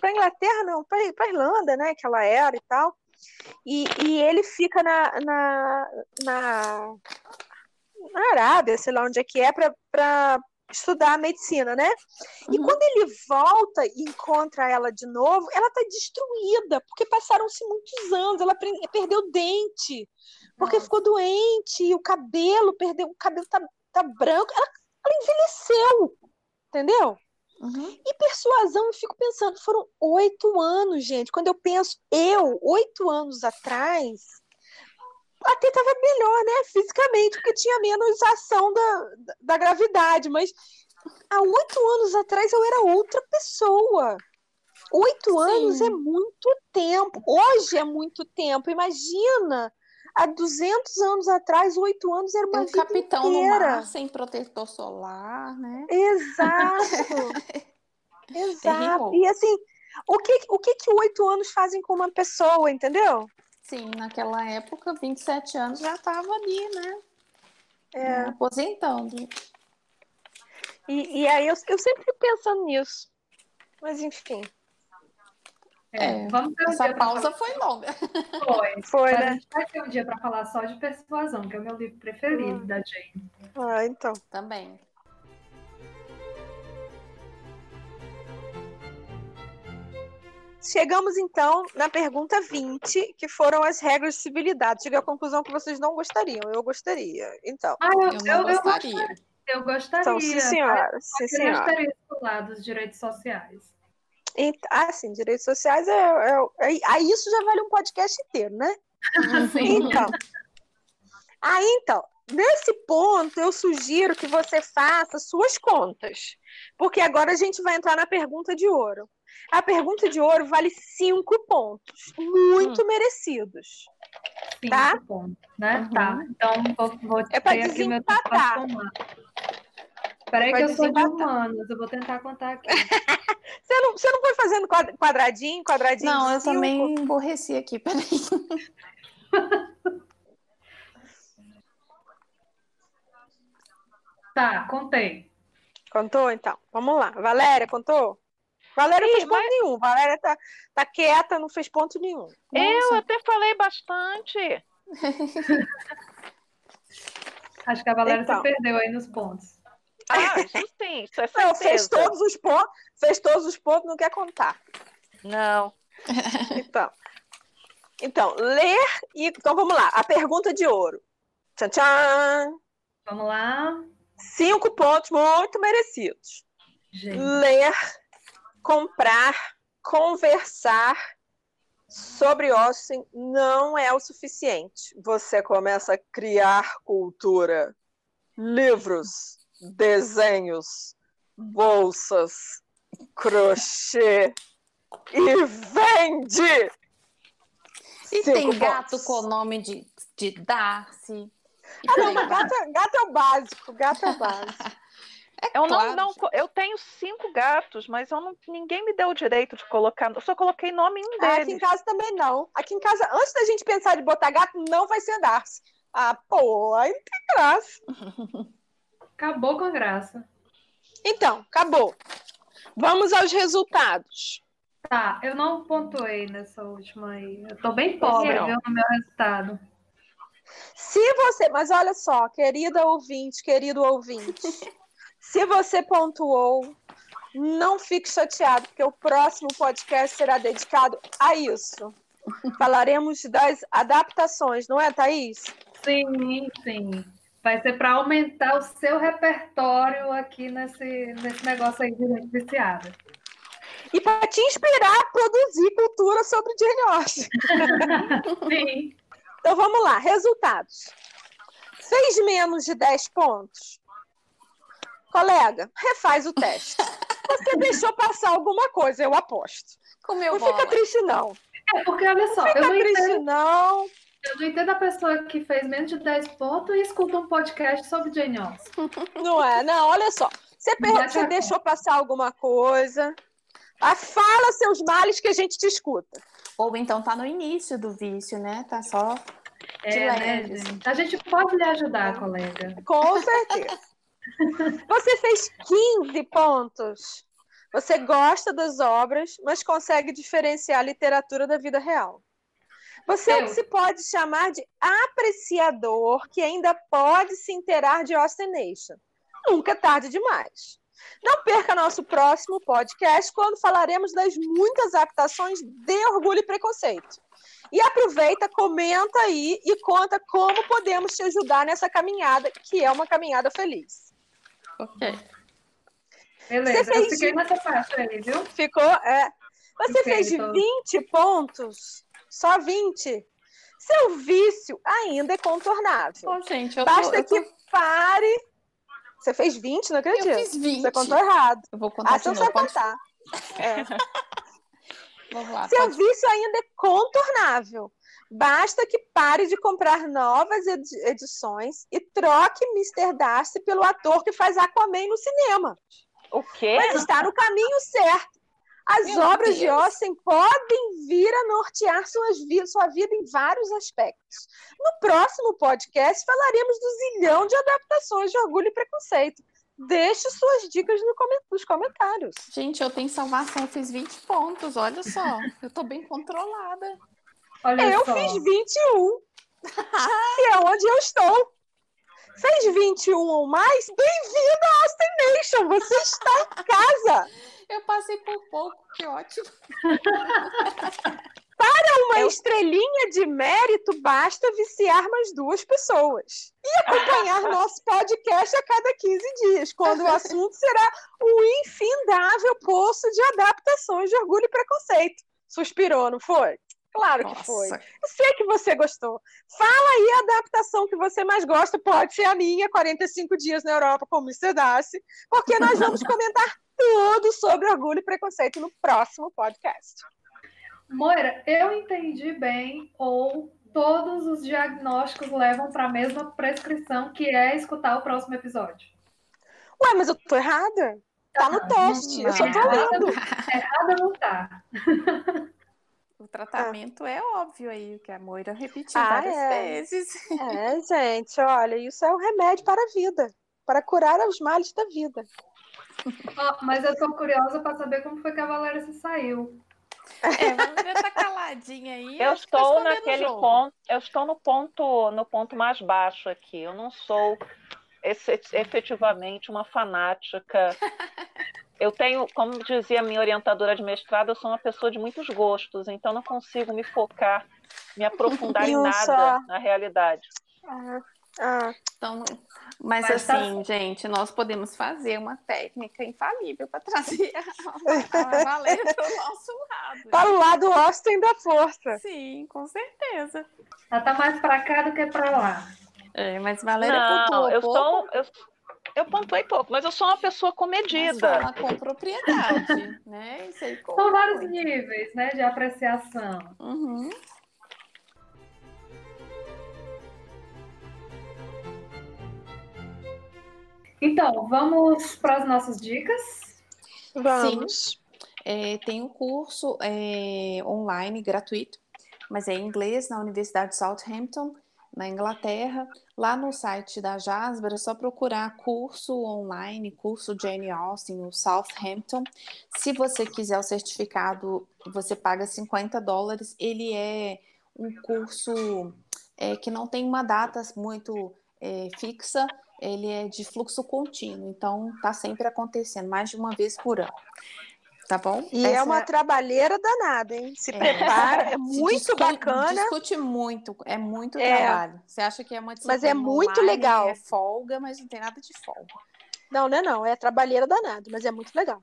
para Inglaterra, não, para Irlanda, né, que ela era e tal. E, e ele fica na, na, na, na Arábia, sei lá onde é que é, para estudar medicina, né? E uhum. quando ele volta e encontra ela de novo, ela tá destruída, porque passaram-se muitos anos, ela perdeu dente, porque Nossa. ficou doente, o cabelo perdeu, o cabelo tá, tá branco, ela, ela envelheceu, entendeu? Uhum. E persuasão, eu fico pensando, foram oito anos, gente. Quando eu penso, eu, oito anos atrás, até estava melhor, né, fisicamente, porque tinha menos ação da, da gravidade, mas há oito anos atrás eu era outra pessoa. Oito anos é muito tempo. Hoje é muito tempo. Imagina, há 200 anos atrás, oito anos era uma um vida capitão inteira. no mar, sem protetor solar, né? Exato. Exato. E assim, o que o que que oito anos fazem com uma pessoa, entendeu? Sim, naquela época, 27 anos já estava ali, né? É. Aposentando. E, e aí eu, eu sempre pensando nisso. Mas enfim. É, vamos ter um essa pausa foi longa. Foi. Foi, né? A gente vai ter um dia para falar só de persuasão, que é o meu livro preferido hum. da Jane. Ah, então. Também. Chegamos então na pergunta 20, que foram as regras de civilidade. Cheguei à conclusão que vocês não gostariam. Eu gostaria. Então. Ah, eu, eu, eu gostaria. Eu gostaria. Então, sim, senhora. Sim, senhora. Eu gostaria do lado dos direitos sociais. Ah, sim, direitos sociais é, é, é, Aí isso já vale um podcast inteiro, né? Sim. Então. Aí então, nesse ponto, eu sugiro que você faça suas contas. Porque agora a gente vai entrar na pergunta de ouro. A pergunta de ouro vale cinco pontos, muito hum. merecidos. Cinco tá? pontos, né? Uhum. Tá. Então vou, vou é para desempatar. Peraí que eu sou de humanos, eu vou tentar contar aqui. você, não, você não foi fazendo quadradinho, quadradinho? Não, eu cinco? também emborreci aqui, peraí. Tá, contei. Contou, então? Vamos lá. Valéria, contou? Valéria não fez ponto mas... nenhum. Valéria tá, tá quieta, não fez ponto nenhum. Eu Nossa. até falei bastante. Acho que a Valéria então. se perdeu aí nos pontos. Ah, isso sim, isso é certeza. Não, fez todos os pontos, fez todos os pontos, não quer contar. Não. Então, então, ler e. Então vamos lá. A pergunta de ouro. Tchan, tchan. Vamos lá. Cinco pontos muito merecidos. Gente. Ler, comprar, conversar sobre Austin não é o suficiente. Você começa a criar cultura, livros, desenhos, bolsas, crochê e vende. E Cinco tem gato com o nome de, de Darcy. Ah, não, mas gato, é, gato é o básico, gato é o básico. É eu claro. não, não, eu tenho cinco gatos, mas eu não, ninguém me deu o direito de colocar. Eu só coloquei nome em um deles. Ah, aqui em casa também não. Aqui em casa, antes da gente pensar de botar gato, não vai ser Darcy. Ah, pô, aí não tem graça. Acabou com a graça. Então, acabou. Vamos aos resultados. Tá, eu não pontuei nessa última aí. Eu tô bem pobre, viu, no meu resultado. Se você, mas olha só, querida ouvinte, querido ouvinte, se você pontuou, não fique chateado, porque o próximo podcast será dedicado a isso. Falaremos das adaptações, não é, Thaís? Sim, sim. Vai ser para aumentar o seu repertório aqui nesse, nesse negócio aí de gente viciada. E para te inspirar a produzir cultura sobre Jane Austen. Sim. Então vamos lá, resultados. Fez menos de 10 pontos? Colega, refaz o teste. Você deixou passar alguma coisa, eu aposto. Comeu não bola. fica triste, não. É, porque olha só, não fica eu não triste, entendo, não. Eu não entendo a pessoa que fez menos de 10 pontos e escuta um podcast sobre Jane Austen. Não é, não, olha só. Você, per... você deixou passar alguma coisa. Ah, fala seus males que a gente te escuta. Ou então tá no início do vício, né? Tá só de é, né, gente? A gente pode lhe ajudar, colega. Com certeza. Você fez 15 pontos. Você gosta das obras, mas consegue diferenciar a literatura da vida real. Você é o que se pode chamar de apreciador que ainda pode se inteirar de Austin Nation. Nunca é tarde demais. Não perca nosso próximo podcast, quando falaremos das muitas adaptações de Orgulho e Preconceito. E aproveita, comenta aí e conta como podemos te ajudar nessa caminhada, que é uma caminhada feliz. Ok. Beleza, Você fez... eu fiquei nessa parte aí, viu? Ficou, é. Você Fiquei, fez tô... 20 pontos, só 20. Seu vício ainda é contornável. Oh, gente, eu Basta tô, eu tô... que pare você fez 20, não acredito. Eu fiz 20. Você contou errado. Eu vou contar ah, de novo. Pode... contar. É. Vamos lá, Seu pode... vício ainda é contornável. Basta que pare de comprar novas edições e troque Mr. Darcy pelo ator que faz Aquaman no cinema. O quê? Mas está no caminho certo. As Meu obras Deus. de Austen podem vir a nortear suas vidas, sua vida em vários aspectos. No próximo podcast, falaremos do zilhão de adaptações de Orgulho e Preconceito. Deixe suas dicas no com nos comentários. Gente, eu tenho salvação, eu fiz 20 pontos, olha só. Eu tô bem controlada. Olha eu só. fiz 21. e é onde eu estou. Fez 21 ou mais? Bem-vindo à Austin Nation! Você está em casa! Eu passei por pouco, que ótimo. Para uma Eu... estrelinha de mérito, basta viciar mais duas pessoas. E acompanhar nosso podcast a cada 15 dias, quando o assunto será o infindável poço de adaptações de orgulho e preconceito. Suspirou, não foi? Claro Nossa. que foi. Eu sei que você gostou. Fala aí a adaptação que você mais gosta. Pode ser a minha, 45 dias na Europa com Mr. Darcy, porque nós vamos comentar tudo sobre orgulho e preconceito no próximo podcast. Moira, eu entendi bem ou todos os diagnósticos levam para a mesma prescrição, que é escutar o próximo episódio? Ué, mas eu tô errada? Tá no teste, não, eu só tô lendo. Errada não tá. O tratamento ah. é óbvio aí, o que a Moira repetiu ah, várias é. vezes. É, gente, olha, isso é um remédio para a vida. para curar os males da vida. Mas eu estou curiosa para saber como foi que a Valéria se saiu. É, vamos ver tá caladinha aí. Eu estou tá naquele ponto, eu estou no ponto, no ponto mais baixo aqui. Eu não sou efetivamente uma fanática. Eu tenho, como dizia minha orientadora de mestrado, eu sou uma pessoa de muitos gostos, então não consigo me focar, me aprofundar em nada na realidade. Ah. Então, mas, mas tá assim, tá... gente, nós podemos fazer uma técnica infalível para trazer a, a Valéria para o nosso lado. Para o lado Austin da força. Sim, com certeza. Ela tá mais para cá do que para lá. É, mas Valéria Não, pontuou eu pouco. Sou, eu, eu pontuei pouco, mas eu sou uma pessoa comedida. Mas com propriedade, né? Sei São vários níveis, né, de apreciação. Uhum. Então, vamos para as nossas dicas? Vamos. Sim. É, tem um curso é, online gratuito, mas é em inglês na Universidade de Southampton, na Inglaterra. Lá no site da Jasper é só procurar curso online, curso Jane Austen, no Southampton. Se você quiser o certificado, você paga 50 dólares. Ele é um curso é, que não tem uma data muito é, fixa, ele é de fluxo contínuo, então está sempre acontecendo, mais de uma vez por ano. Tá bom? E é Essa... é uma trabalheira danada, hein? Se é. prepara, é muito discute, bacana. Discute muito, é muito é. trabalho. Você acha que é uma Mas é muito legal. É folga, mas não tem nada de folga. Não, não é não, é trabalheira danada, mas é muito legal.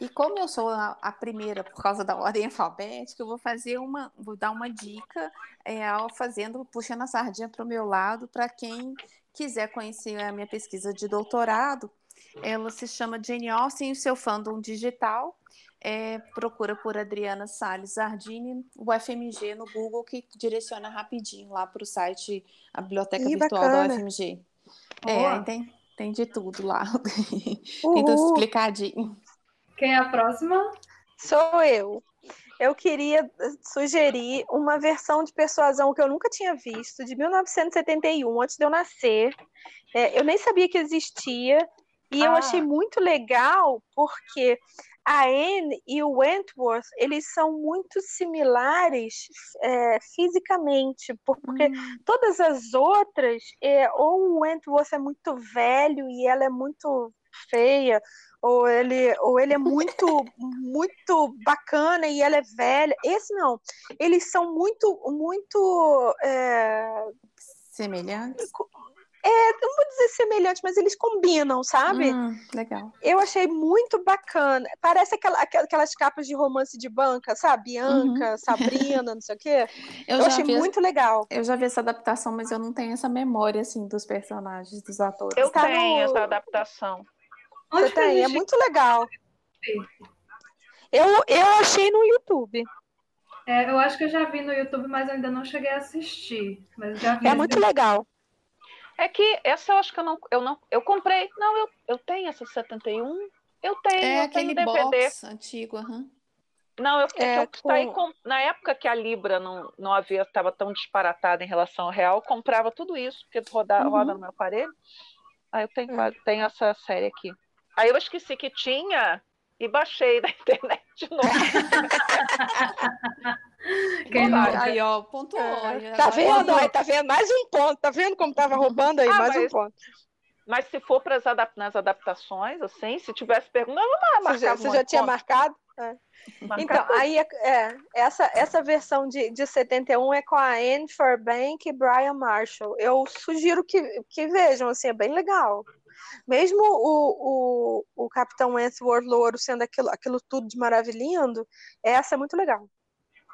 E como eu sou a, a, primeira por causa da ordem alfabética, eu vou fazer uma, vou dar uma dica é, fazendo, puxando a sardinha para o meu lado, para quem quiser conhecer a minha pesquisa de doutorado, ela se chama Jane Austen e o seu fandom digital. É, procura por Adriana Salles Ardini, o FMG no Google, que direciona rapidinho lá para o site, a Biblioteca Ih, Virtual bacana. do FMG. É, tem, tem de tudo lá. tem tudo explicadinho. Quem é a próxima? Sou eu eu queria eh, sugerir uma versão de persuasão que eu nunca tinha visto, de 1971, antes de eu nascer. É, eu nem sabia que existia, e ah. eu achei muito legal, porque a Anne e o Wentworth, eles são muito similares é, fisicamente, porque hum. todas as outras, é, ou o Wentworth é muito velho e ela é muito feia, ou ele, ou ele é muito, muito bacana e ela é velha. Esse não. Eles são muito, muito. É... Semelhantes? É, não vou dizer semelhantes, mas eles combinam, sabe? Hum, legal. Eu achei muito bacana. Parece aquela, aquelas capas de romance de banca, sabe? Bianca, uhum. Sabrina, não sei o quê. Eu, eu achei muito legal. Eu já vi essa adaptação, mas eu não tenho essa memória, assim, dos personagens, dos atores. Eu tá tenho no... essa adaptação. Onde Você tem, é muito legal. Eu, eu achei no YouTube. É, eu acho que eu já vi no YouTube, mas ainda não cheguei a assistir. Mas já vi é muito legal. É que essa eu acho que eu não. Eu, não, eu comprei. Não, eu, eu tenho essa 71. Eu tenho, é eu tenho DVD. Box antigo, uhum. Não, eu, é, eu com... com... na época que a Libra não, não havia estava tão disparatada em relação ao real, eu comprava tudo isso, porque roda, uhum. roda no meu aparelho. Aí eu tenho, uhum. tenho essa série aqui. Aí eu esqueci que tinha e baixei na internet de novo. Quem aí, ó, pontuou. É. Tá vendo? Aí, tá vendo? Mais um ponto. Tá vendo como tava roubando aí? Ah, Mais mas, um ponto. Mas se for para adap nas adaptações, assim, se tivesse pergunta, não marcar. Você já, você já tinha marcado? É. Então, aí é, é, essa, essa versão de, de 71 é com a Anne Fairbank e Brian Marshall. Eu sugiro que, que vejam, assim, é bem legal. Mesmo o, o, o Capitão Wentworth Louro sendo aquilo, aquilo tudo de maravilhindo, essa é muito legal.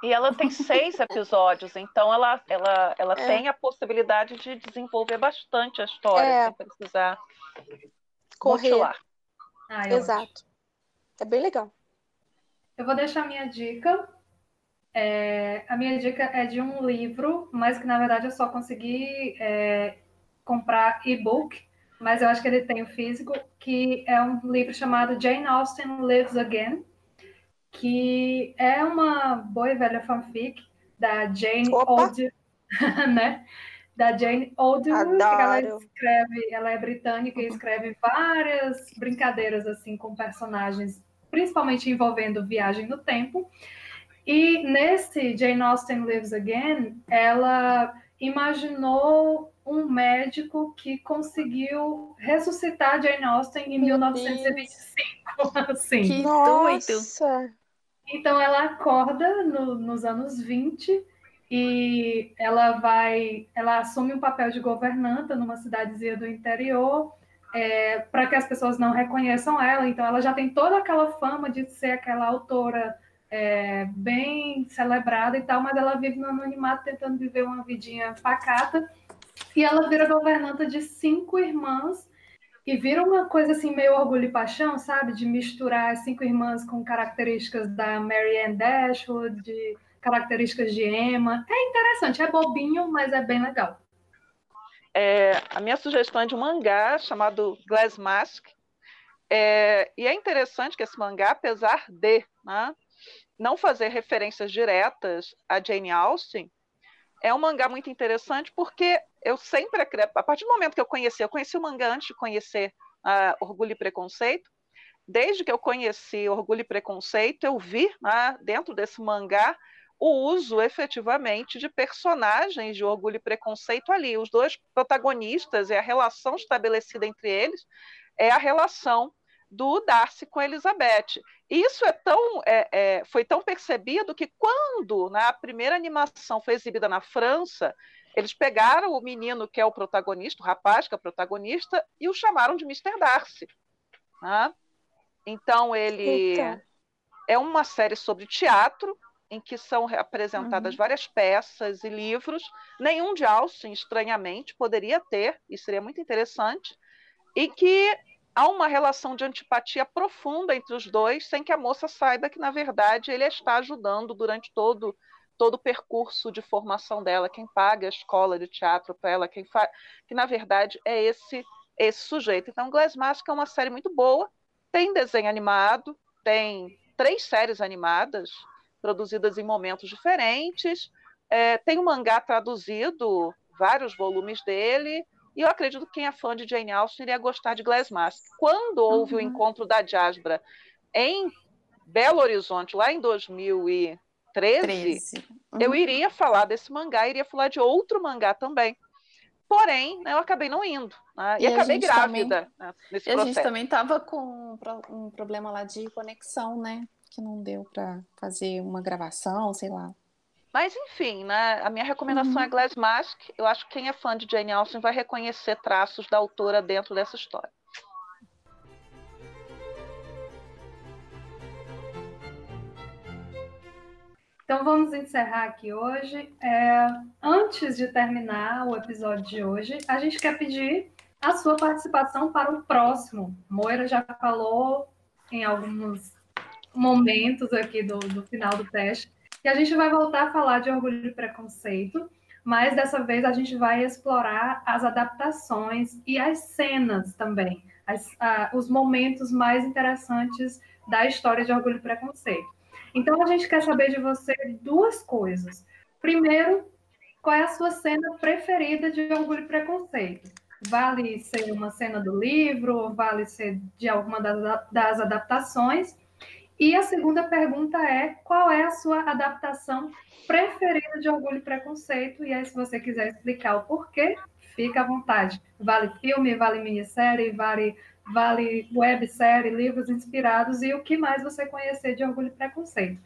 E ela tem seis episódios, então ela, ela, ela é. tem a possibilidade de desenvolver bastante a história, é. sem precisar correr. Ah, Exato. Acho. É bem legal. Eu vou deixar a minha dica. É, a minha dica é de um livro, mas que na verdade eu só consegui é, comprar e-book, mas eu acho que ele tem o físico, que é um livro chamado Jane Austen Lives Again, que é uma boa e velha fanfic da Jane Old, né? da Jane Austen, ela escreve, ela é britânica e escreve várias brincadeiras assim com personagens, principalmente envolvendo viagem no tempo. E nesse Jane Austen Lives Again, ela imaginou um médico que conseguiu ressuscitar Jane Austen em Meu 1925. assim. Que doido! Então ela acorda no, nos anos 20 e ela vai, ela assume um papel de governanta numa cidadezinha do interior é, para que as pessoas não reconheçam ela. Então ela já tem toda aquela fama de ser aquela autora é, bem celebrada e tal, mas ela vive no anonimato tentando viver uma vidinha pacata. E ela vira governanta de cinco irmãs e vira uma coisa assim meio orgulho e paixão, sabe? De misturar as cinco irmãs com características da Mary Ann Dashwood, de características de Emma. É interessante, é bobinho, mas é bem legal. É, a minha sugestão é de um mangá chamado Glass Mask. É, e é interessante que esse mangá, apesar de né, não fazer referências diretas a Jane Austen, é um mangá muito interessante porque eu sempre, a partir do momento que eu conheci, eu conheci o mangá antes de conhecer uh, Orgulho e Preconceito, desde que eu conheci Orgulho e Preconceito, eu vi né, dentro desse mangá o uso efetivamente de personagens de Orgulho e Preconceito ali. Os dois protagonistas e a relação estabelecida entre eles é a relação do Darcy com Elizabeth. Isso é tão, é, é, foi tão percebido que quando né, a primeira animação foi exibida na França, eles pegaram o menino que é o protagonista, o rapaz que é o protagonista, e o chamaram de Mr. Darcy. Né? Então ele Eita. é uma série sobre teatro em que são apresentadas uhum. várias peças e livros. Nenhum de Austen, estranhamente, poderia ter, e seria muito interessante, e que há uma relação de antipatia profunda entre os dois, sem que a moça saiba que, na verdade, ele está ajudando durante todo, todo o percurso de formação dela, quem paga a escola de teatro para ela, quem faz, que, na verdade, é esse, esse sujeito. Então, Glass Mask é uma série muito boa, tem desenho animado, tem três séries animadas, produzidas em momentos diferentes, é, tem um mangá traduzido, vários volumes dele, e eu acredito que quem é fã de Jane Austen iria gostar de Glass Mask. Quando houve uhum. o encontro da Jasbra em Belo Horizonte, lá em 2013, uhum. eu iria falar desse mangá, iria falar de outro mangá também. Porém, né, eu acabei não indo. Né, e, e acabei grávida também, né, nesse e processo. a gente também estava com um problema lá de conexão, né? Que não deu para fazer uma gravação, sei lá. Mas, enfim, né, a minha recomendação é uhum. é Glass Mask. Eu acho que quem é fã de Jane Austen vai reconhecer traços da autora dentro dessa história. Então vamos encerrar aqui hoje. É, antes de terminar o episódio de hoje, a gente quer pedir a sua participação para o próximo. Moira já falou em alguns momentos aqui do, do final do teste que a gente vai voltar a falar de orgulho e preconceito, mas dessa vez a gente vai explorar as adaptações e as cenas também, as, a, os momentos mais interessantes da história de orgulho e preconceito. Então a gente quer saber de você duas coisas. Primeiro, qual é a sua cena preferida de orgulho e preconceito? Vale ser uma cena do livro, vale ser de alguma das, das adaptações? E a segunda pergunta é: qual é a sua adaptação preferida de Orgulho e Preconceito? E aí, se você quiser explicar o porquê, fica à vontade. Vale filme, vale minissérie, vale, vale websérie, livros inspirados e o que mais você conhecer de Orgulho e Preconceito.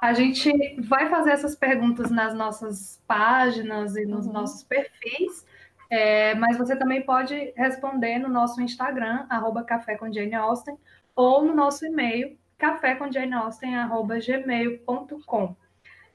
A gente vai fazer essas perguntas nas nossas páginas e nos uhum. nossos perfis, é, mas você também pode responder no nosso Instagram, arroba Café com Jane Austen, ou no nosso e-mail, cafécomjaneausten.gmail.com.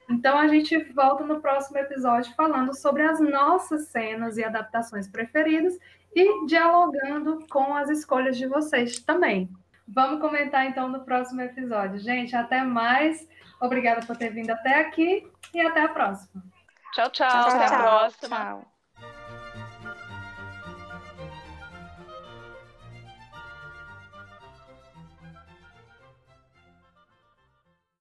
Então a gente volta no próximo episódio falando sobre as nossas cenas e adaptações preferidas e dialogando com as escolhas de vocês também. Vamos comentar então no próximo episódio. Gente, até mais. Obrigada por ter vindo até aqui e até a próxima. Tchau, tchau. tchau até a próxima. Tchau.